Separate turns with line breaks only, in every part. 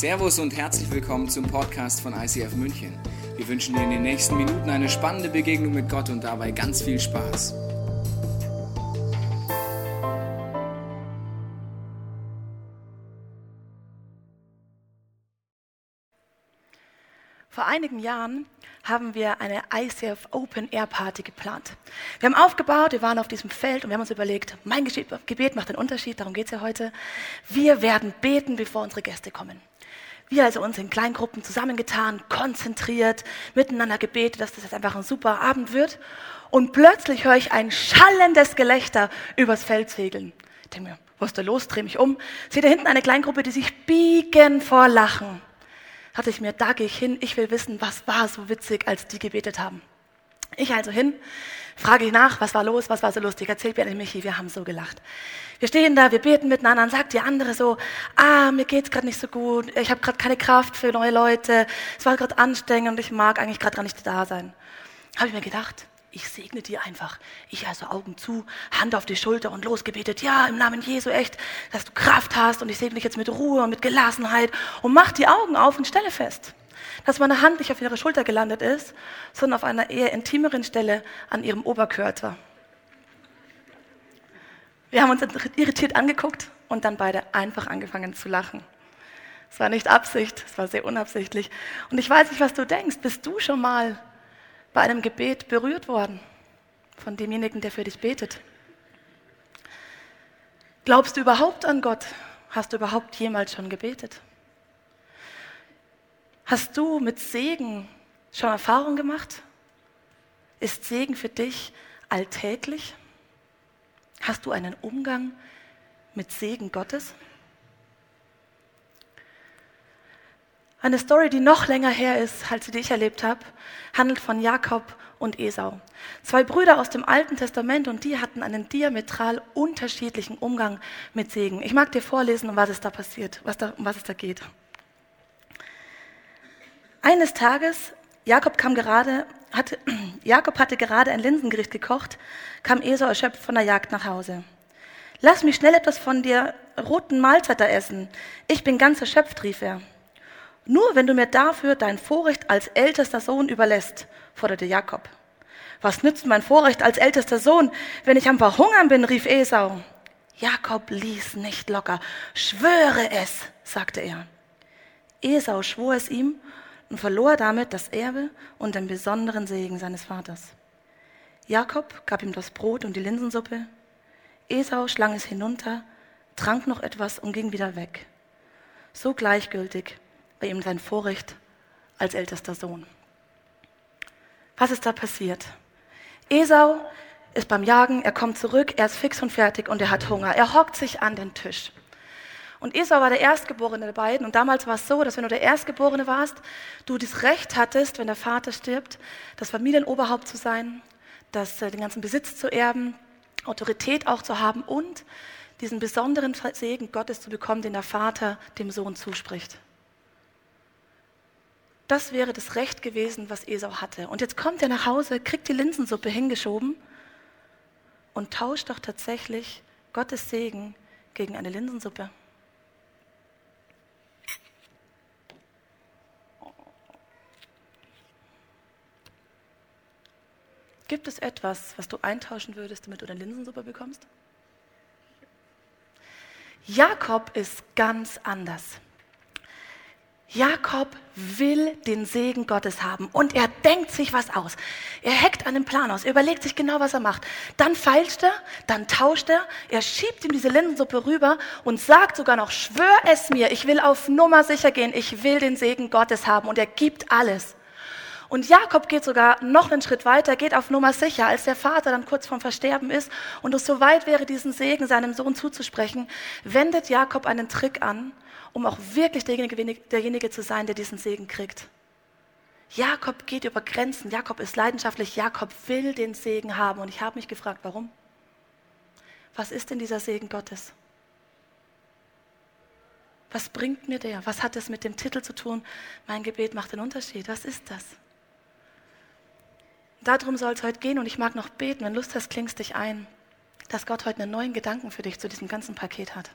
Servus und herzlich willkommen zum Podcast von ICF München. Wir wünschen dir in den nächsten Minuten eine spannende Begegnung mit Gott und dabei ganz viel Spaß.
Vor einigen Jahren haben wir eine ICF Open Air Party geplant. Wir haben aufgebaut, wir waren auf diesem Feld und wir haben uns überlegt, mein Gebet macht den Unterschied, darum geht es ja heute. Wir werden beten, bevor unsere Gäste kommen. Wir also uns in Kleingruppen zusammengetan, konzentriert, miteinander gebetet, dass das jetzt einfach ein super Abend wird. Und plötzlich höre ich ein schallendes Gelächter übers Feld segeln. Ich denke mir, was ist da los? Dreh mich um. Sehe da hinten eine Kleingruppe, die sich biegen vor Lachen hatte ich mir, da gehe ich hin, ich will wissen, was war so witzig, als die gebetet haben. Ich also hin, frage ich nach, was war los, was war so lustig, erzählt mir Michi, wir haben so gelacht. Wir stehen da, wir beten miteinander, dann sagt die andere so, ah, mir geht's gerade nicht so gut, ich habe gerade keine Kraft für neue Leute, es war gerade anstrengend und ich mag eigentlich gerade gar nicht da sein. Habe ich mir gedacht, ich segne dir einfach. Ich also Augen zu, Hand auf die Schulter und losgebetet. Ja, im Namen Jesu echt, dass du Kraft hast und ich segne dich jetzt mit Ruhe und mit Gelassenheit und mach die Augen auf und stelle fest, dass meine Hand nicht auf ihrer Schulter gelandet ist, sondern auf einer eher intimeren Stelle an ihrem Oberkörper. Wir haben uns irritiert angeguckt und dann beide einfach angefangen zu lachen. Es war nicht Absicht, es war sehr unabsichtlich. Und ich weiß nicht, was du denkst. Bist du schon mal bei einem Gebet berührt worden von demjenigen, der für dich betet? Glaubst du überhaupt an Gott? Hast du überhaupt jemals schon gebetet? Hast du mit Segen schon Erfahrung gemacht? Ist Segen für dich alltäglich? Hast du einen Umgang mit Segen Gottes? Eine Story, die noch länger her ist, als die ich erlebt habe, handelt von Jakob und Esau. Zwei Brüder aus dem Alten Testament und die hatten einen diametral unterschiedlichen Umgang mit Segen. Ich mag dir vorlesen, um was es da passiert, was da, um was es da geht. Eines Tages, Jakob kam gerade, hatte, Jakob hatte gerade ein Linsengericht gekocht, kam Esau erschöpft von der Jagd nach Hause. Lass mich schnell etwas von der roten Mahlzeit essen. Ich bin ganz erschöpft, rief er. Nur wenn du mir dafür dein Vorrecht als ältester Sohn überlässt, forderte Jakob. Was nützt mein Vorrecht als ältester Sohn, wenn ich am Verhungern bin, rief Esau. Jakob ließ nicht locker. Schwöre es, sagte er. Esau schwor es ihm und verlor damit das Erbe und den besonderen Segen seines Vaters. Jakob gab ihm das Brot und die Linsensuppe. Esau schlang es hinunter, trank noch etwas und ging wieder weg. So gleichgültig bei ihm sein Vorrecht als ältester Sohn. Was ist da passiert? Esau ist beim Jagen, er kommt zurück, er ist fix und fertig und er hat Hunger. Er hockt sich an den Tisch. Und Esau war der Erstgeborene der beiden. Und damals war es so, dass wenn du der Erstgeborene warst, du das Recht hattest, wenn der Vater stirbt, das Familienoberhaupt zu sein, das, äh, den ganzen Besitz zu erben, Autorität auch zu haben und diesen besonderen Segen Gottes zu bekommen, den der Vater dem Sohn zuspricht. Das wäre das Recht gewesen, was Esau hatte. Und jetzt kommt er nach Hause, kriegt die Linsensuppe hingeschoben und tauscht doch tatsächlich Gottes Segen gegen eine Linsensuppe. Gibt es etwas, was du eintauschen würdest, damit du eine Linsensuppe bekommst? Jakob ist ganz anders. Jakob will den Segen Gottes haben und er denkt sich was aus. Er hackt einen Plan aus, er überlegt sich genau, was er macht. Dann feilscht er, dann tauscht er, er schiebt ihm diese Linsensuppe rüber und sagt sogar noch, schwör es mir, ich will auf Nummer sicher gehen, ich will den Segen Gottes haben und er gibt alles. Und Jakob geht sogar noch einen Schritt weiter, geht auf Nummer sicher, als der Vater dann kurz vorm Versterben ist und es so weit wäre, diesen Segen seinem Sohn zuzusprechen, wendet Jakob einen Trick an um auch wirklich derjenige, derjenige zu sein, der diesen Segen kriegt. Jakob geht über Grenzen. Jakob ist leidenschaftlich. Jakob will den Segen haben. Und ich habe mich gefragt, warum? Was ist denn dieser Segen Gottes? Was bringt mir der? Was hat es mit dem Titel zu tun? Mein Gebet macht den Unterschied. Was ist das? Darum soll es heute gehen und ich mag noch beten. Wenn Lust hast, klingst dich ein, dass Gott heute einen neuen Gedanken für dich zu diesem ganzen Paket hat.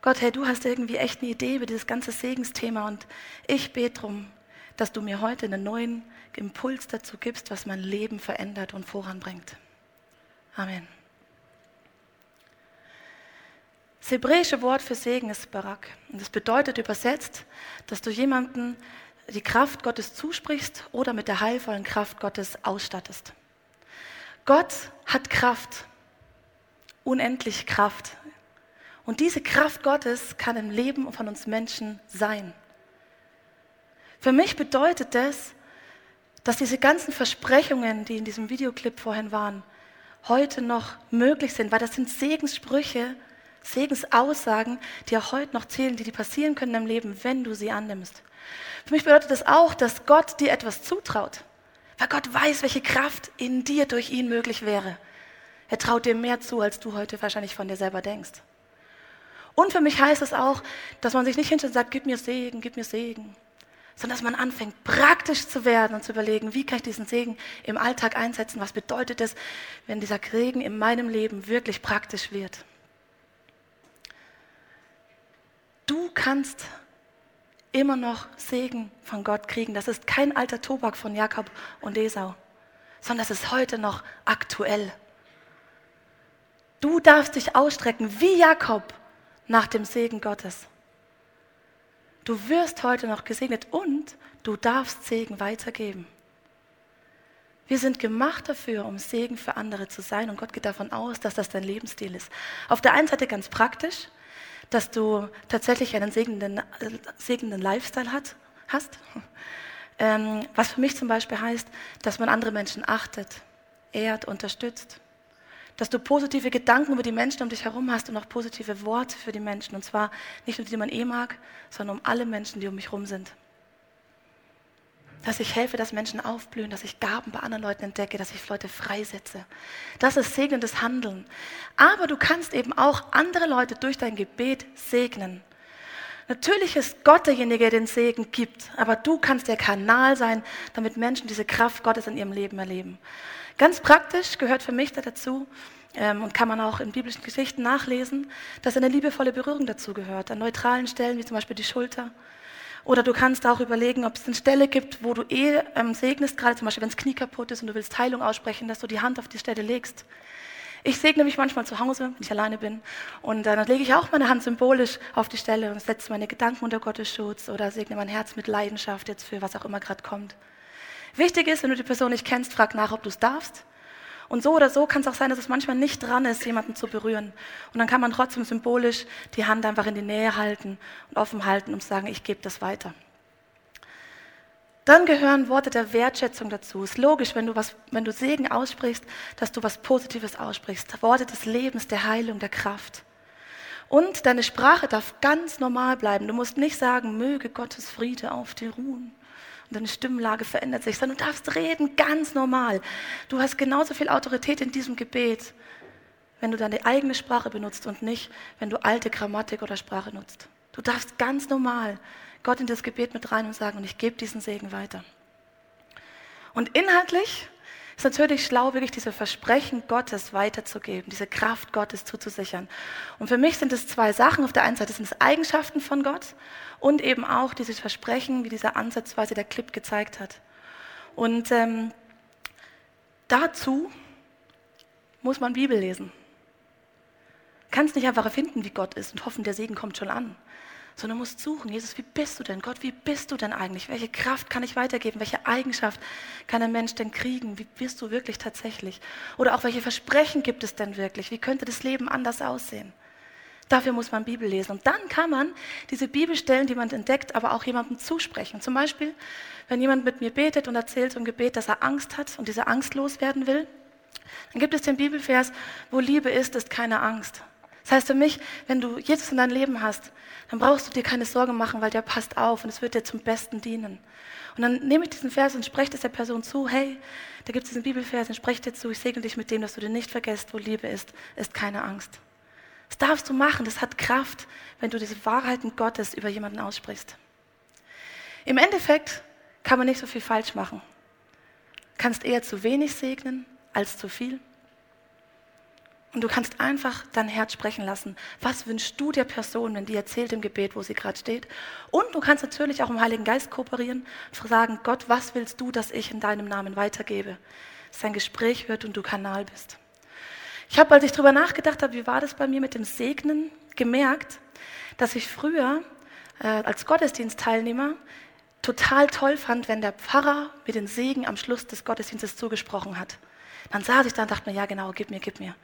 Gott, hey, du hast irgendwie echt eine Idee über dieses ganze Segensthema und ich bete darum, dass du mir heute einen neuen Impuls dazu gibst, was mein Leben verändert und voranbringt. Amen. Das hebräische Wort für Segen ist Barak. Und das bedeutet übersetzt, dass du jemanden die Kraft Gottes zusprichst oder mit der heilvollen Kraft Gottes ausstattest. Gott hat Kraft, unendlich Kraft. Und diese Kraft Gottes kann im Leben von uns Menschen sein. Für mich bedeutet das, dass diese ganzen Versprechungen, die in diesem Videoclip vorhin waren, heute noch möglich sind, weil das sind Segenssprüche, Segensaussagen, die auch heute noch zählen, die, die passieren können im Leben, wenn du sie annimmst. Für mich bedeutet das auch, dass Gott dir etwas zutraut, weil Gott weiß, welche Kraft in dir durch ihn möglich wäre. Er traut dir mehr zu, als du heute wahrscheinlich von dir selber denkst. Und für mich heißt es auch, dass man sich nicht hinstellt und sagt, gib mir Segen, gib mir Segen, sondern dass man anfängt, praktisch zu werden und zu überlegen, wie kann ich diesen Segen im Alltag einsetzen, was bedeutet es, wenn dieser Segen in meinem Leben wirklich praktisch wird. Du kannst immer noch Segen von Gott kriegen. Das ist kein alter Tobak von Jakob und Esau, sondern das ist heute noch aktuell. Du darfst dich ausstrecken wie Jakob nach dem Segen Gottes. Du wirst heute noch gesegnet und du darfst Segen weitergeben. Wir sind gemacht dafür, um Segen für andere zu sein und Gott geht davon aus, dass das dein Lebensstil ist. Auf der einen Seite ganz praktisch, dass du tatsächlich einen segnenden, äh, segnenden Lifestyle hat, hast. Ähm, was für mich zum Beispiel heißt, dass man andere Menschen achtet, ehrt, unterstützt dass du positive Gedanken über die Menschen um dich herum hast und auch positive Worte für die Menschen. Und zwar nicht nur die, die man eh mag, sondern um alle Menschen, die um mich herum sind. Dass ich helfe, dass Menschen aufblühen, dass ich Gaben bei anderen Leuten entdecke, dass ich Leute freisetze. Das ist segnendes Handeln. Aber du kannst eben auch andere Leute durch dein Gebet segnen. Natürlich ist Gott derjenige, der den Segen gibt, aber du kannst der Kanal sein, damit Menschen diese Kraft Gottes in ihrem Leben erleben. Ganz praktisch gehört für mich da dazu, ähm, und kann man auch in biblischen Geschichten nachlesen, dass eine liebevolle Berührung dazu gehört, an neutralen Stellen, wie zum Beispiel die Schulter. Oder du kannst auch überlegen, ob es eine Stelle gibt, wo du eh ähm, segnest, gerade zum Beispiel, wenn das Knie kaputt ist und du willst Heilung aussprechen, dass du die Hand auf die Stelle legst. Ich segne mich manchmal zu Hause, wenn ich alleine bin. Und äh, dann lege ich auch meine Hand symbolisch auf die Stelle und setze meine Gedanken unter Gottes Schutz oder segne mein Herz mit Leidenschaft jetzt für was auch immer gerade kommt. Wichtig ist, wenn du die Person nicht kennst, frag nach, ob du es darfst. Und so oder so kann es auch sein, dass es manchmal nicht dran ist, jemanden zu berühren. Und dann kann man trotzdem symbolisch die Hand einfach in die Nähe halten und offen halten und sagen, ich gebe das weiter. Dann gehören Worte der Wertschätzung dazu. Es ist logisch, wenn du, was, wenn du Segen aussprichst, dass du was Positives aussprichst. Worte des Lebens, der Heilung, der Kraft. Und deine Sprache darf ganz normal bleiben. Du musst nicht sagen, möge Gottes Friede auf dir ruhen deine Stimmlage verändert sich, sondern du darfst reden ganz normal. Du hast genauso viel Autorität in diesem Gebet, wenn du deine eigene Sprache benutzt und nicht, wenn du alte Grammatik oder Sprache nutzt. Du darfst ganz normal Gott in das Gebet mit rein und sagen, und ich gebe diesen Segen weiter. Und inhaltlich ist natürlich schlau, wirklich diese Versprechen Gottes weiterzugeben, diese Kraft Gottes zuzusichern. Und für mich sind es zwei Sachen. Auf der einen Seite sind es Eigenschaften von Gott und eben auch dieses Versprechen, wie dieser Ansatzweise der Clip gezeigt hat. Und ähm, dazu muss man Bibel lesen. Kannst nicht einfach erfinden, wie Gott ist und hoffen, der Segen kommt schon an sondern musst suchen, Jesus, wie bist du denn? Gott, wie bist du denn eigentlich? Welche Kraft kann ich weitergeben? Welche Eigenschaft kann ein Mensch denn kriegen? Wie bist du wirklich tatsächlich? Oder auch welche Versprechen gibt es denn wirklich? Wie könnte das Leben anders aussehen? Dafür muss man Bibel lesen. Und dann kann man diese Bibelstellen, die man entdeckt, aber auch jemandem zusprechen. Zum Beispiel, wenn jemand mit mir betet und erzählt im Gebet, dass er Angst hat und diese Angst loswerden will, dann gibt es den Bibelvers, wo Liebe ist, ist keine Angst. Das heißt für mich, wenn du Jesus in deinem Leben hast, dann brauchst du dir keine Sorgen machen, weil der passt auf und es wird dir zum Besten dienen. Und dann nehme ich diesen Vers und spreche es der Person zu, hey, da gibt es diesen Bibelvers und spreche dir zu, ich segne dich mit dem, dass du dir nicht vergisst, wo Liebe ist, ist keine Angst. Das darfst du machen, das hat Kraft, wenn du diese Wahrheiten Gottes über jemanden aussprichst. Im Endeffekt kann man nicht so viel falsch machen. Kannst eher zu wenig segnen als zu viel. Und du kannst einfach dein Herz sprechen lassen. Was wünschst du der Person, wenn die erzählt im Gebet, wo sie gerade steht? Und du kannst natürlich auch im Heiligen Geist kooperieren sagen, Gott, was willst du, dass ich in deinem Namen weitergebe? Dass es ein Gespräch wird und du Kanal bist. Ich habe, als ich darüber nachgedacht habe, wie war das bei mir mit dem Segnen, gemerkt, dass ich früher äh, als Gottesdienstteilnehmer total toll fand, wenn der Pfarrer mir den Segen am Schluss des Gottesdienstes zugesprochen hat. Dann saß ich da und dachte mir, ja genau, gib mir, gib mir.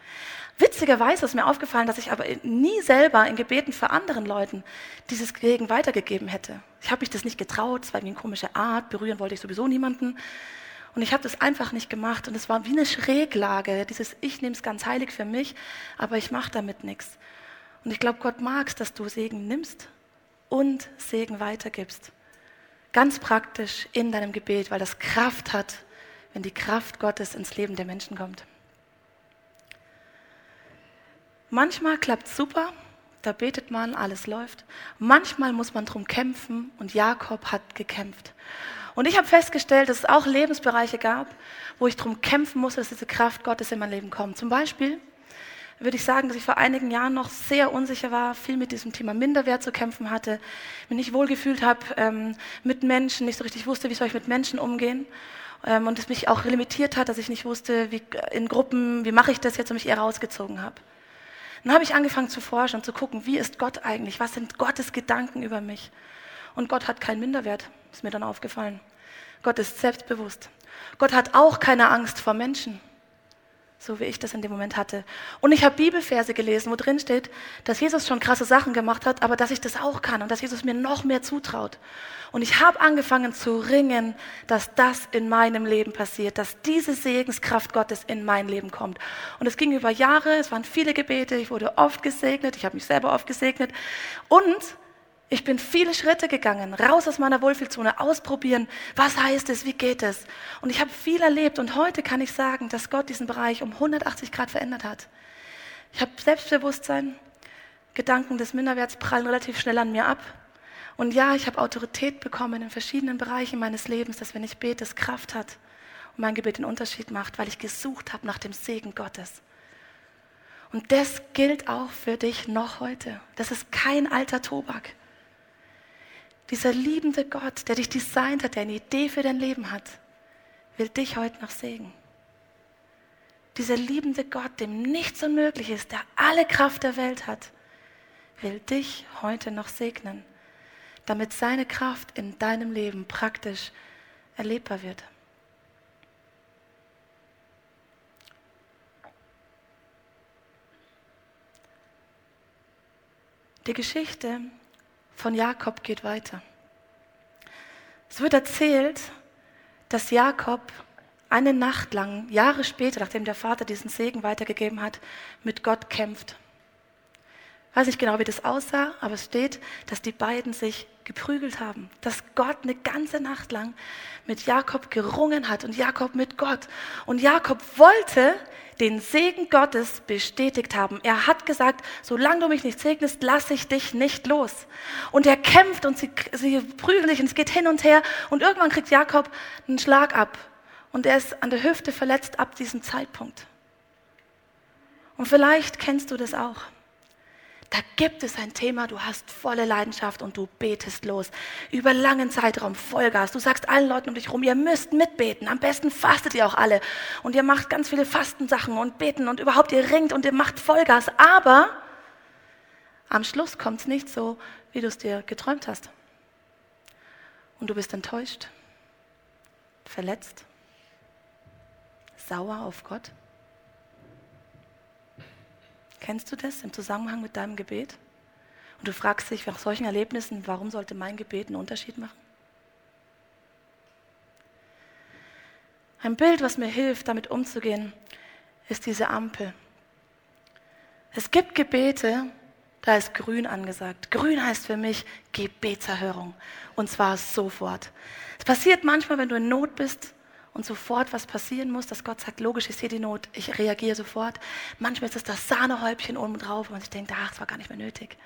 Witzigerweise ist mir aufgefallen, dass ich aber nie selber in Gebeten für anderen Leuten dieses Segen weitergegeben hätte. Ich habe mich das nicht getraut, es war wie eine komische Art, berühren wollte ich sowieso niemanden. Und ich habe das einfach nicht gemacht und es war wie eine Schräglage, dieses Ich nehme es ganz heilig für mich, aber ich mache damit nichts. Und ich glaube, Gott mag es, dass du Segen nimmst und Segen weitergibst. Ganz praktisch in deinem Gebet, weil das Kraft hat, wenn die Kraft Gottes ins Leben der Menschen kommt. Manchmal klappt es super, da betet man, alles läuft. Manchmal muss man drum kämpfen und Jakob hat gekämpft. Und ich habe festgestellt, dass es auch Lebensbereiche gab, wo ich drum kämpfen musste, dass diese Kraft Gottes in mein Leben kommt. Zum Beispiel würde ich sagen, dass ich vor einigen Jahren noch sehr unsicher war, viel mit diesem Thema Minderwert zu kämpfen hatte, mich nicht wohlgefühlt habe ähm, mit Menschen, nicht so richtig wusste, wie soll ich mit Menschen umgehen. Ähm, und es mich auch limitiert hat, dass ich nicht wusste, wie in Gruppen, wie mache ich das jetzt und mich eher rausgezogen habe. Dann habe ich angefangen zu forschen und zu gucken, wie ist Gott eigentlich? Was sind Gottes Gedanken über mich? Und Gott hat keinen Minderwert, ist mir dann aufgefallen. Gott ist selbstbewusst. Gott hat auch keine Angst vor Menschen so wie ich das in dem Moment hatte. Und ich habe Bibelverse gelesen, wo drin steht, dass Jesus schon krasse Sachen gemacht hat, aber dass ich das auch kann und dass Jesus mir noch mehr zutraut. Und ich habe angefangen zu ringen, dass das in meinem Leben passiert, dass diese Segenskraft Gottes in mein Leben kommt. Und es ging über Jahre, es waren viele Gebete, ich wurde oft gesegnet, ich habe mich selber oft gesegnet. Und ich bin viele Schritte gegangen, raus aus meiner Wohlfühlzone, ausprobieren, was heißt es, wie geht es. Und ich habe viel erlebt und heute kann ich sagen, dass Gott diesen Bereich um 180 Grad verändert hat. Ich habe Selbstbewusstsein, Gedanken des Minderwerts prallen relativ schnell an mir ab. Und ja, ich habe Autorität bekommen in verschiedenen Bereichen meines Lebens, dass wenn ich bete, es Kraft hat und mein Gebet den Unterschied macht, weil ich gesucht habe nach dem Segen Gottes. Und das gilt auch für dich noch heute. Das ist kein alter Tobak. Dieser liebende Gott, der dich designt hat, der eine Idee für dein Leben hat, will dich heute noch segnen. Dieser liebende Gott, dem nichts unmöglich ist, der alle Kraft der Welt hat, will dich heute noch segnen, damit seine Kraft in deinem Leben praktisch erlebbar wird. Die Geschichte von Jakob geht weiter. Es wird erzählt, dass Jakob eine Nacht lang, Jahre später, nachdem der Vater diesen Segen weitergegeben hat, mit Gott kämpft. Weiß nicht genau, wie das aussah, aber es steht, dass die beiden sich geprügelt haben, dass Gott eine ganze Nacht lang mit Jakob gerungen hat und Jakob mit Gott. Und Jakob wollte den Segen Gottes bestätigt haben. Er hat gesagt, solange du mich nicht segnest, lasse ich dich nicht los. Und er kämpft und sie, sie prügeln sich und es geht hin und her. Und irgendwann kriegt Jakob einen Schlag ab. Und er ist an der Hüfte verletzt ab diesem Zeitpunkt. Und vielleicht kennst du das auch. Da gibt es ein Thema, du hast volle Leidenschaft und du betest los. Über langen Zeitraum Vollgas. Du sagst allen Leuten um dich rum, ihr müsst mitbeten. Am besten fastet ihr auch alle. Und ihr macht ganz viele Fastensachen und beten und überhaupt ihr ringt und ihr macht Vollgas. Aber am Schluss kommt es nicht so, wie du es dir geträumt hast. Und du bist enttäuscht, verletzt, sauer auf Gott. Kennst du das im Zusammenhang mit deinem Gebet? Und du fragst dich nach solchen Erlebnissen, warum sollte mein Gebet einen Unterschied machen? Ein Bild, was mir hilft, damit umzugehen, ist diese Ampel. Es gibt Gebete, da ist grün angesagt. Grün heißt für mich Gebetserhörung. Und zwar sofort. Es passiert manchmal, wenn du in Not bist und sofort was passieren muss, dass Gott sagt, logisch, ich sehe die Not, ich reagiere sofort. Manchmal ist es das Sahnehäubchen oben drauf und man sich denkt, ach, es war gar nicht mehr nötig.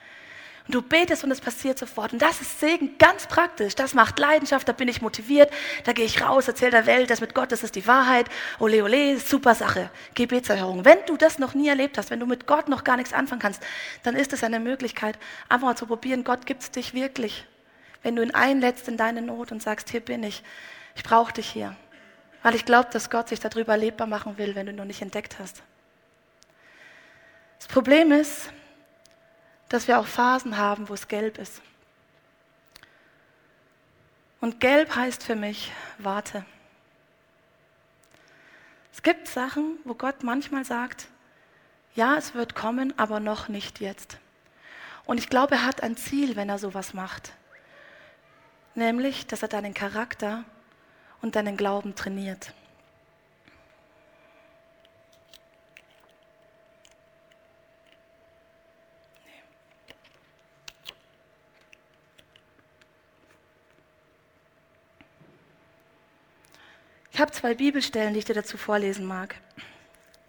Und du betest und es passiert sofort. Und das ist Segen ganz praktisch. Das macht Leidenschaft, da bin ich motiviert, da gehe ich raus, erzähle der Welt, das mit Gott, das ist die Wahrheit. Ole, ole, super Sache. Gebetserhörung. Wenn du das noch nie erlebt hast, wenn du mit Gott noch gar nichts anfangen kannst, dann ist es eine Möglichkeit, einfach mal zu probieren, Gott gibt es dich wirklich. Wenn du ihn einlädst in deine Not und sagst, hier bin ich, ich brauche dich hier. Weil ich glaube, dass Gott sich darüber erlebbar machen will, wenn du noch nicht entdeckt hast. Das Problem ist, dass wir auch Phasen haben, wo es gelb ist. Und gelb heißt für mich, warte. Es gibt Sachen, wo Gott manchmal sagt, ja, es wird kommen, aber noch nicht jetzt. Und ich glaube, er hat ein Ziel, wenn er sowas macht. Nämlich, dass er deinen Charakter und deinen Glauben trainiert. Ich habe zwei Bibelstellen, die ich dir dazu vorlesen mag.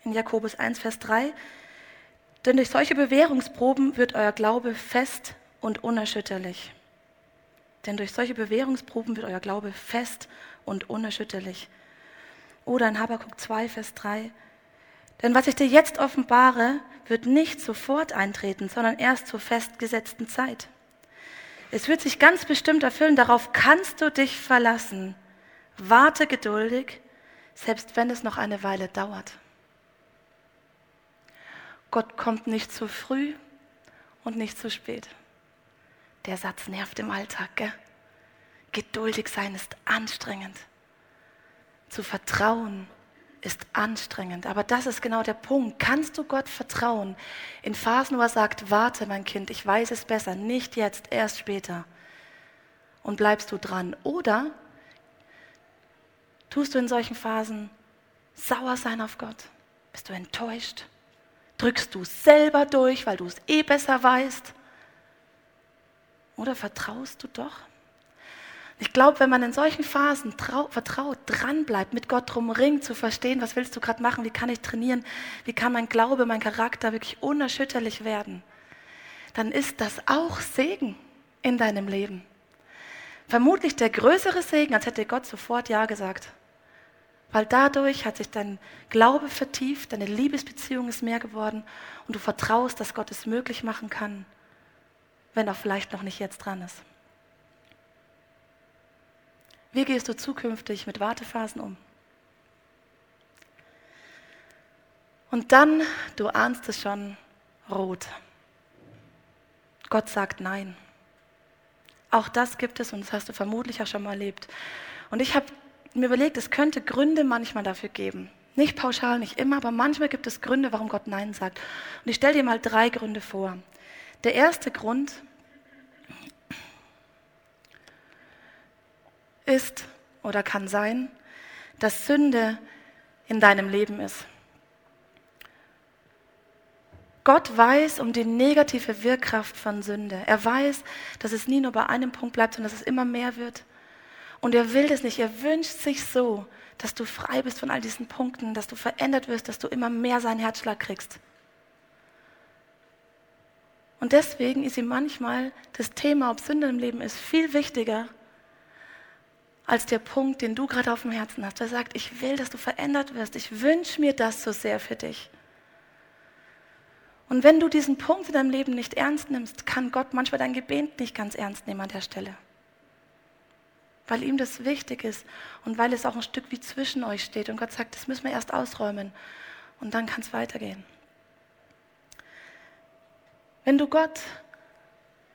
In Jakobus 1, Vers 3. Denn durch solche Bewährungsproben wird euer Glaube fest und unerschütterlich. Denn durch solche Bewährungsproben wird euer Glaube fest und unerschütterlich. Oder in Habakkuk 2, Vers 3. Denn was ich dir jetzt offenbare, wird nicht sofort eintreten, sondern erst zur festgesetzten Zeit. Es wird sich ganz bestimmt erfüllen, darauf kannst du dich verlassen. Warte geduldig, selbst wenn es noch eine Weile dauert. Gott kommt nicht zu früh und nicht zu spät. Der Satz nervt im Alltag, gell? Geduldig sein ist anstrengend. Zu vertrauen ist anstrengend. Aber das ist genau der Punkt. Kannst du Gott vertrauen in Phasen, wo er sagt, warte mein Kind, ich weiß es besser, nicht jetzt, erst später. Und bleibst du dran? Oder Tust du in solchen Phasen sauer sein auf Gott? Bist du enttäuscht? Drückst du selber durch, weil du es eh besser weißt? Oder vertraust du doch? Ich glaube, wenn man in solchen Phasen trau, vertraut, dranbleibt, mit Gott drum ringt, zu verstehen, was willst du gerade machen, wie kann ich trainieren, wie kann mein Glaube, mein Charakter wirklich unerschütterlich werden, dann ist das auch Segen in deinem Leben. Vermutlich der größere Segen, als hätte Gott sofort Ja gesagt. Weil dadurch hat sich dein Glaube vertieft, deine Liebesbeziehung ist mehr geworden und du vertraust, dass Gott es möglich machen kann, wenn er vielleicht noch nicht jetzt dran ist. Wie gehst du zukünftig mit Wartephasen um? Und dann, du ahnst es schon, rot. Gott sagt Nein. Auch das gibt es und das hast du vermutlich auch schon mal erlebt. Und ich habe mir überlegt, es könnte Gründe manchmal dafür geben. Nicht pauschal, nicht immer, aber manchmal gibt es Gründe, warum Gott Nein sagt. Und ich stelle dir mal drei Gründe vor. Der erste Grund ist oder kann sein, dass Sünde in deinem Leben ist. Gott weiß um die negative Wirkkraft von Sünde. Er weiß, dass es nie nur bei einem Punkt bleibt, sondern dass es immer mehr wird. Und er will das nicht. Er wünscht sich so, dass du frei bist von all diesen Punkten, dass du verändert wirst, dass du immer mehr seinen Herzschlag kriegst. Und deswegen ist ihm manchmal das Thema, ob Sünde im Leben ist, viel wichtiger als der Punkt, den du gerade auf dem Herzen hast. Er sagt, ich will, dass du verändert wirst. Ich wünsche mir das so sehr für dich. Und wenn du diesen Punkt in deinem Leben nicht ernst nimmst, kann Gott manchmal dein Gebet nicht ganz ernst nehmen an der Stelle weil ihm das wichtig ist und weil es auch ein Stück wie zwischen euch steht. Und Gott sagt, das müssen wir erst ausräumen und dann kann es weitergehen. Wenn du Gott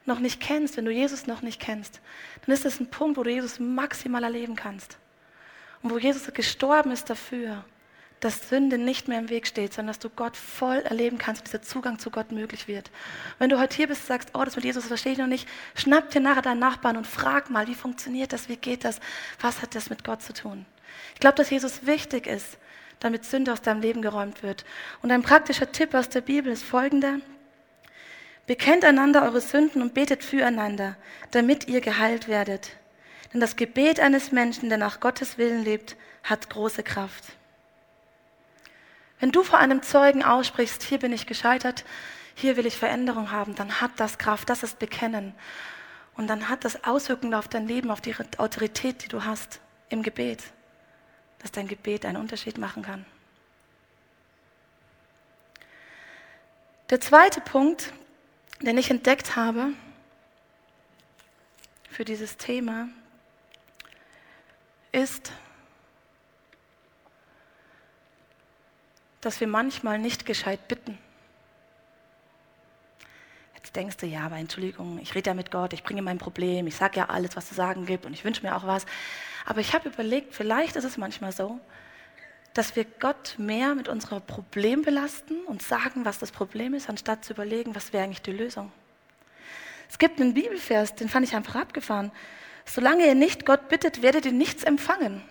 noch nicht kennst, wenn du Jesus noch nicht kennst, dann ist das ein Punkt, wo du Jesus maximal erleben kannst. Und wo Jesus gestorben ist dafür, dass Sünde nicht mehr im Weg steht, sondern dass du Gott voll erleben kannst und dieser Zugang zu Gott möglich wird. Wenn du heute hier bist und sagst, oh, das mit Jesus verstehe ich noch nicht, schnapp dir nachher deinen Nachbarn und frag mal, wie funktioniert das, wie geht das, was hat das mit Gott zu tun. Ich glaube, dass Jesus wichtig ist, damit Sünde aus deinem Leben geräumt wird. Und ein praktischer Tipp aus der Bibel ist folgender. Bekennt einander eure Sünden und betet füreinander, damit ihr geheilt werdet. Denn das Gebet eines Menschen, der nach Gottes Willen lebt, hat große Kraft. Wenn du vor einem Zeugen aussprichst, hier bin ich gescheitert, hier will ich Veränderung haben, dann hat das Kraft, das ist Bekennen. Und dann hat das Auswirkungen auf dein Leben, auf die Autorität, die du hast im Gebet, dass dein Gebet einen Unterschied machen kann. Der zweite Punkt, den ich entdeckt habe für dieses Thema, ist, dass wir manchmal nicht gescheit bitten. Jetzt denkst du, ja, aber Entschuldigung, ich rede ja mit Gott, ich bringe mein Problem, ich sage ja alles, was zu sagen gibt und ich wünsche mir auch was. Aber ich habe überlegt, vielleicht ist es manchmal so, dass wir Gott mehr mit unserem Problem belasten und sagen, was das Problem ist, anstatt zu überlegen, was wäre eigentlich die Lösung. Es gibt einen Bibelvers, den fand ich einfach abgefahren. Solange ihr nicht Gott bittet, werdet ihr nichts empfangen.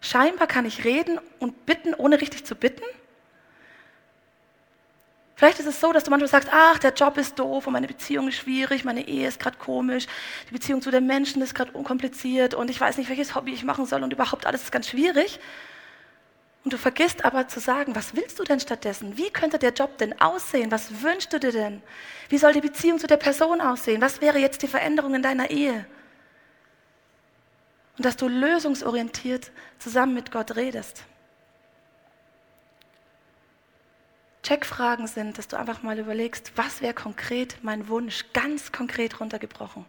Scheinbar kann ich reden und bitten, ohne richtig zu bitten. Vielleicht ist es so, dass du manchmal sagst, ach, der Job ist doof und meine Beziehung ist schwierig, meine Ehe ist gerade komisch, die Beziehung zu den Menschen ist gerade unkompliziert und ich weiß nicht, welches Hobby ich machen soll und überhaupt alles ist ganz schwierig. Und du vergisst aber zu sagen, was willst du denn stattdessen? Wie könnte der Job denn aussehen? Was wünschst du dir denn? Wie soll die Beziehung zu der Person aussehen? Was wäre jetzt die Veränderung in deiner Ehe? Und dass du lösungsorientiert zusammen mit Gott redest. Checkfragen sind, dass du einfach mal überlegst, was wäre konkret mein Wunsch, ganz konkret runtergebrochen.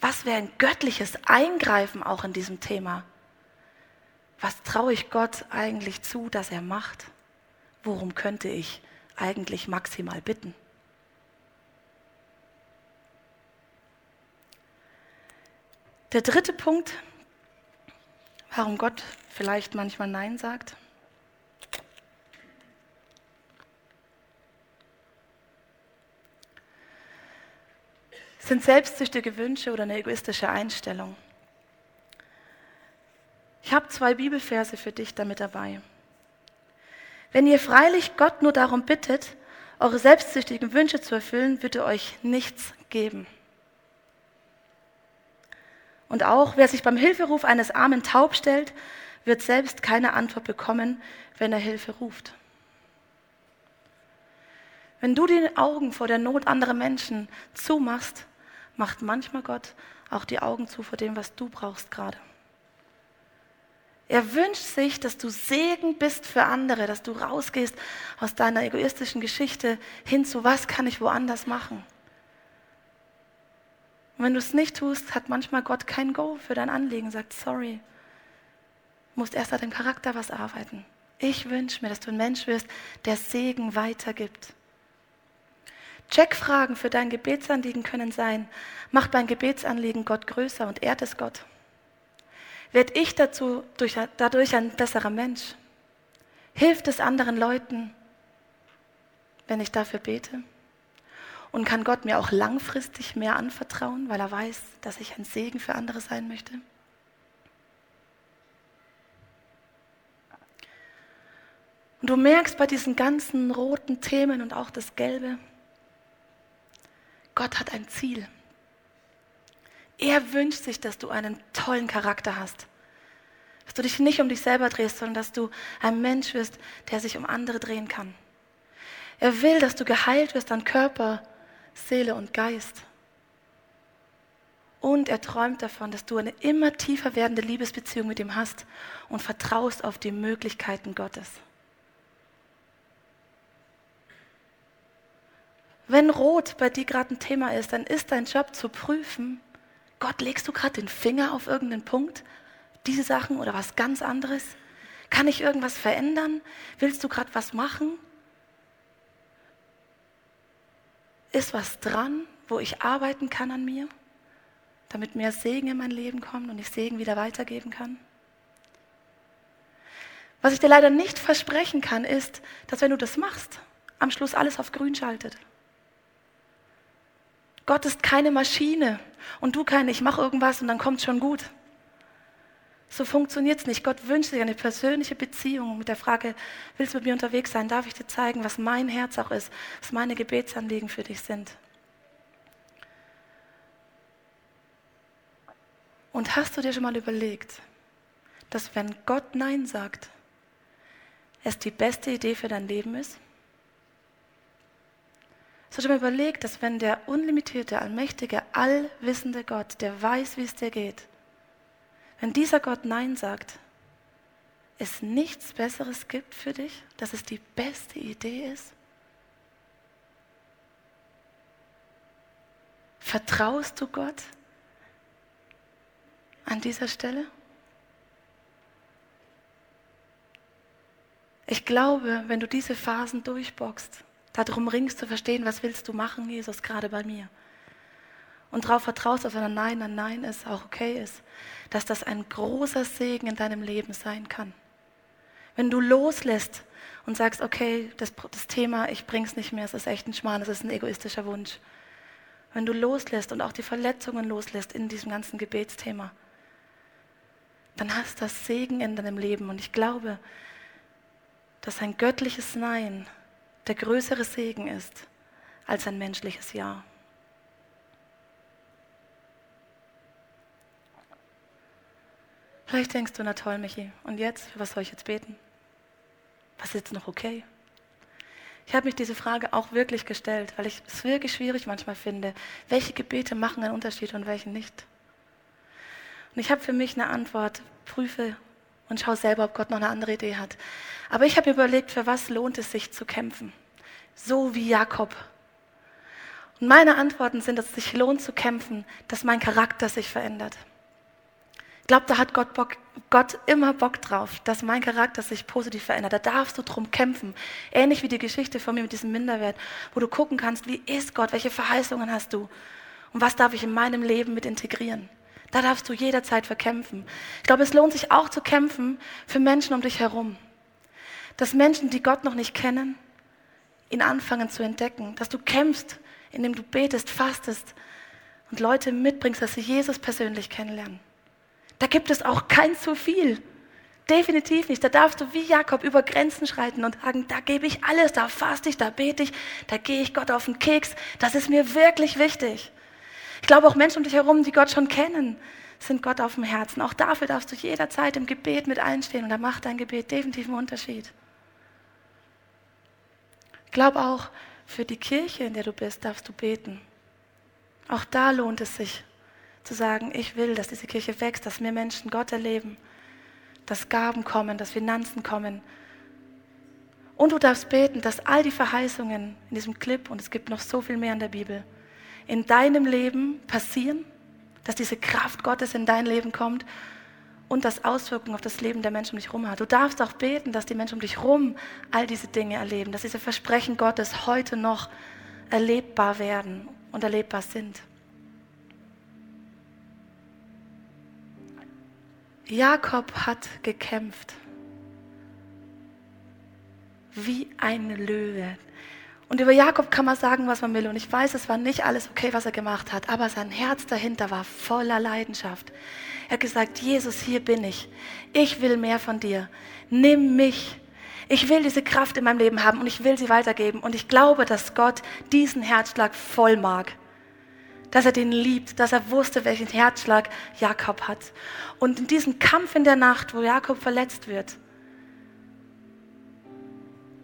Was wäre ein göttliches Eingreifen auch in diesem Thema? Was traue ich Gott eigentlich zu, dass er macht? Worum könnte ich eigentlich maximal bitten? Der dritte Punkt, warum Gott vielleicht manchmal Nein sagt. sind selbstsüchtige Wünsche oder eine egoistische Einstellung. Ich habe zwei Bibelverse für dich damit dabei. Wenn ihr freilich Gott nur darum bittet, eure selbstsüchtigen Wünsche zu erfüllen, wird er euch nichts geben. Und auch wer sich beim Hilferuf eines armen taub stellt, wird selbst keine Antwort bekommen, wenn er Hilfe ruft. Wenn du die Augen vor der Not anderer Menschen zumachst, macht manchmal Gott auch die Augen zu vor dem, was du brauchst gerade. Er wünscht sich, dass du Segen bist für andere, dass du rausgehst aus deiner egoistischen Geschichte hin zu, was kann ich woanders machen. Und wenn du es nicht tust, hat manchmal Gott kein Go für dein Anliegen, sagt, sorry, du musst erst an deinem Charakter was arbeiten. Ich wünsche mir, dass du ein Mensch wirst, der Segen weitergibt. Checkfragen für dein Gebetsanliegen können sein, macht dein Gebetsanliegen Gott größer und ehrt es Gott? Werd ich dazu, durch, dadurch ein besserer Mensch? Hilft es anderen Leuten, wenn ich dafür bete? Und kann Gott mir auch langfristig mehr anvertrauen, weil er weiß, dass ich ein Segen für andere sein möchte? Und du merkst bei diesen ganzen roten Themen und auch das Gelbe, Gott hat ein Ziel. Er wünscht sich, dass du einen tollen Charakter hast. Dass du dich nicht um dich selber drehst, sondern dass du ein Mensch wirst, der sich um andere drehen kann. Er will, dass du geheilt wirst an Körper, Seele und Geist. Und er träumt davon, dass du eine immer tiefer werdende Liebesbeziehung mit ihm hast und vertraust auf die Möglichkeiten Gottes. Wenn Rot bei dir gerade ein Thema ist, dann ist dein Job zu prüfen, Gott, legst du gerade den Finger auf irgendeinen Punkt? Diese Sachen oder was ganz anderes? Kann ich irgendwas verändern? Willst du gerade was machen? Ist was dran, wo ich arbeiten kann an mir, damit mehr Segen in mein Leben kommt und ich Segen wieder weitergeben kann? Was ich dir leider nicht versprechen kann, ist, dass wenn du das machst, am Schluss alles auf grün schaltet. Gott ist keine Maschine und du keine, ich mache irgendwas und dann kommt schon gut. So funktioniert es nicht. Gott wünscht sich eine persönliche Beziehung mit der Frage, willst du mit mir unterwegs sein? Darf ich dir zeigen, was mein Herz auch ist, was meine Gebetsanliegen für dich sind? Und hast du dir schon mal überlegt, dass wenn Gott Nein sagt, es die beste Idee für dein Leben ist? Hast du mal überlegt, dass wenn der unlimitierte, allmächtige, allwissende Gott, der weiß, wie es dir geht, wenn dieser Gott Nein sagt, es nichts Besseres gibt für dich, dass es die beste Idee ist? Vertraust du Gott an dieser Stelle? Ich glaube, wenn du diese Phasen durchboxst, darum ringst zu verstehen, was willst du machen, Jesus, gerade bei mir. Und darauf vertraust, dass wenn ein Nein ein Nein ist, auch okay ist, dass das ein großer Segen in deinem Leben sein kann. Wenn du loslässt und sagst, okay, das, das Thema, ich bring's nicht mehr, es ist echt ein Schmarrn, es ist ein egoistischer Wunsch. Wenn du loslässt und auch die Verletzungen loslässt in diesem ganzen Gebetsthema, dann hast du das Segen in deinem Leben. Und ich glaube, dass ein göttliches Nein der größere Segen ist als ein menschliches Ja. Vielleicht denkst du, na toll, Michi, und jetzt, für was soll ich jetzt beten? Was ist jetzt noch okay? Ich habe mich diese Frage auch wirklich gestellt, weil ich es wirklich schwierig manchmal finde, welche Gebete machen einen Unterschied und welche nicht. Und ich habe für mich eine Antwort, prüfe und schau selber, ob Gott noch eine andere Idee hat. Aber ich habe überlegt, für was lohnt es sich zu kämpfen? So wie Jakob. Und meine Antworten sind, dass es sich lohnt zu kämpfen, dass mein Charakter sich verändert. Ich glaube, da hat Gott, Bock, Gott immer Bock drauf, dass mein Charakter sich positiv verändert. Da darfst du drum kämpfen. Ähnlich wie die Geschichte von mir mit diesem Minderwert, wo du gucken kannst, wie ist Gott, welche Verheißungen hast du und was darf ich in meinem Leben mit integrieren. Da darfst du jederzeit verkämpfen. Ich glaube, es lohnt sich auch zu kämpfen für Menschen um dich herum. Dass Menschen, die Gott noch nicht kennen, ihn anfangen zu entdecken. Dass du kämpfst, indem du betest, fastest und Leute mitbringst, dass sie Jesus persönlich kennenlernen. Da gibt es auch kein zu viel. Definitiv nicht. Da darfst du wie Jakob über Grenzen schreiten und sagen, da gebe ich alles, da faste ich, da bete ich, da gehe ich Gott auf den Keks. Das ist mir wirklich wichtig. Ich glaube auch Menschen um dich herum, die Gott schon kennen, sind Gott auf dem Herzen. Auch dafür darfst du jederzeit im Gebet mit einstehen und da macht dein Gebet definitiv einen Unterschied. Ich glaube auch, für die Kirche, in der du bist, darfst du beten. Auch da lohnt es sich zu sagen, ich will, dass diese Kirche wächst, dass mehr Menschen Gott erleben, dass Gaben kommen, dass Finanzen kommen. Und du darfst beten, dass all die Verheißungen in diesem Clip, und es gibt noch so viel mehr in der Bibel, in deinem Leben passieren, dass diese Kraft Gottes in dein Leben kommt und das Auswirkungen auf das Leben der Menschen um dich herum hat. Du darfst auch beten, dass die Menschen um dich herum all diese Dinge erleben, dass diese Versprechen Gottes heute noch erlebbar werden und erlebbar sind. Jakob hat gekämpft wie ein Löwe. Und über Jakob kann man sagen, was man will. Und ich weiß, es war nicht alles okay, was er gemacht hat. Aber sein Herz dahinter war voller Leidenschaft. Er hat gesagt, Jesus, hier bin ich. Ich will mehr von dir. Nimm mich. Ich will diese Kraft in meinem Leben haben und ich will sie weitergeben. Und ich glaube, dass Gott diesen Herzschlag voll mag. Dass er den liebt, dass er wusste, welchen Herzschlag Jakob hat. Und in diesem Kampf in der Nacht, wo Jakob verletzt wird,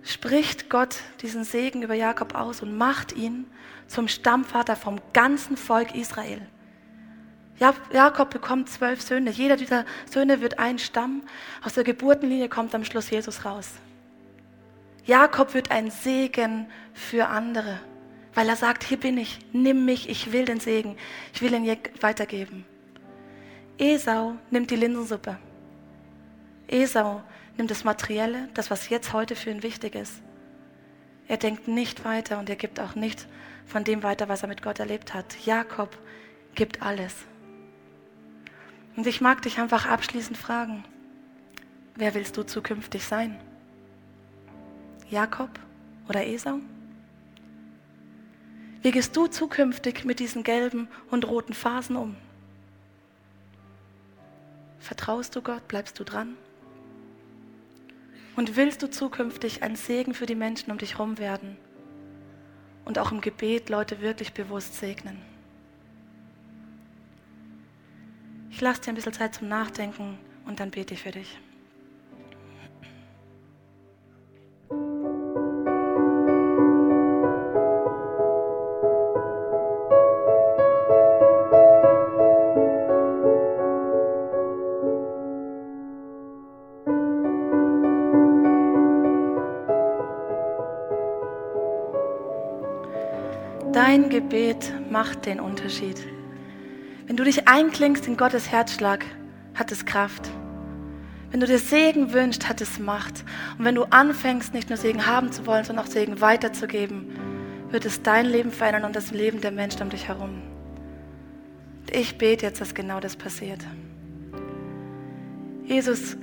spricht Gott diesen Segen über Jakob aus und macht ihn zum Stammvater vom ganzen Volk Israel. Jakob bekommt zwölf Söhne. Jeder dieser Söhne wird ein Stamm. Aus der Geburtenlinie kommt am Schluss Jesus raus. Jakob wird ein Segen für andere, weil er sagt, hier bin ich, nimm mich, ich will den Segen, ich will ihn weitergeben. Esau nimmt die Linsensuppe. Esau nimmt das Materielle, das, was jetzt heute für ihn wichtig ist. Er denkt nicht weiter und er gibt auch nicht von dem weiter, was er mit Gott erlebt hat. Jakob gibt alles. Und ich mag dich einfach abschließend fragen, wer willst du zukünftig sein? Jakob oder Esau? Wie gehst du zukünftig mit diesen gelben und roten Phasen um? Vertraust du Gott? Bleibst du dran? Und willst du zukünftig ein Segen für die Menschen um dich herum werden? Und auch im Gebet Leute wirklich bewusst segnen? Ich lasse dir ein bisschen Zeit zum Nachdenken und dann bete ich für dich. Gebet macht den Unterschied. Wenn du dich einklingst in Gottes Herzschlag, hat es Kraft. Wenn du dir Segen wünschst, hat es Macht. Und wenn du anfängst, nicht nur Segen haben zu wollen, sondern auch Segen weiterzugeben, wird es dein Leben verändern und das Leben der Menschen um dich herum. Ich bete jetzt, dass genau das passiert. Jesus,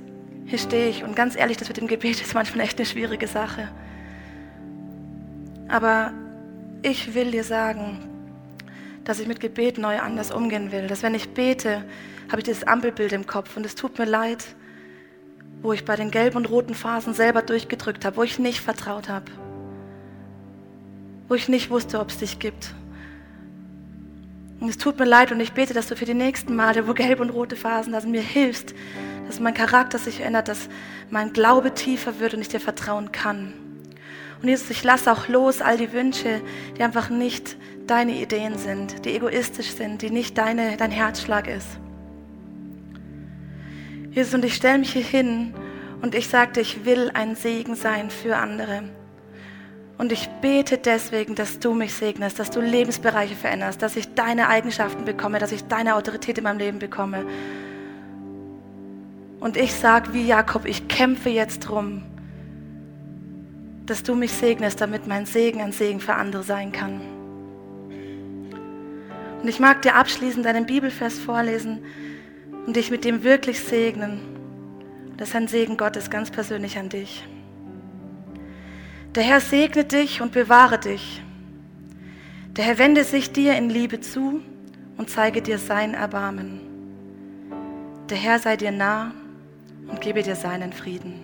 hier stehe ich und ganz ehrlich, das mit dem Gebet ist manchmal echt eine schwierige Sache. Aber ich will dir sagen, dass ich mit Gebet neu anders umgehen will. Dass wenn ich bete, habe ich dieses Ampelbild im Kopf und es tut mir leid, wo ich bei den gelben und roten Phasen selber durchgedrückt habe, wo ich nicht vertraut habe, wo ich nicht wusste, ob es dich gibt. Und es tut mir leid und ich bete, dass du für die nächsten Male, wo gelbe und rote Phasen da sind, mir hilfst, dass mein Charakter sich ändert, dass mein Glaube tiefer wird und ich dir vertrauen kann. Und Jesus, ich lasse auch los all die Wünsche, die einfach nicht deine Ideen sind, die egoistisch sind, die nicht deine, dein Herzschlag ist. Jesus, und ich stelle mich hier hin und ich sagte, ich will ein Segen sein für andere. Und ich bete deswegen, dass du mich segnest, dass du Lebensbereiche veränderst, dass ich deine Eigenschaften bekomme, dass ich deine Autorität in meinem Leben bekomme. Und ich sage wie Jakob, ich kämpfe jetzt drum, dass du mich segnest, damit mein Segen ein Segen für andere sein kann. Und ich mag dir abschließend einen Bibelvers vorlesen und dich mit dem wirklich segnen. Das ist ein Segen Gottes ganz persönlich an dich. Der Herr segne dich und bewahre dich. Der Herr wende sich dir in Liebe zu und zeige dir sein Erbarmen. Der Herr sei dir nah und gebe dir seinen Frieden.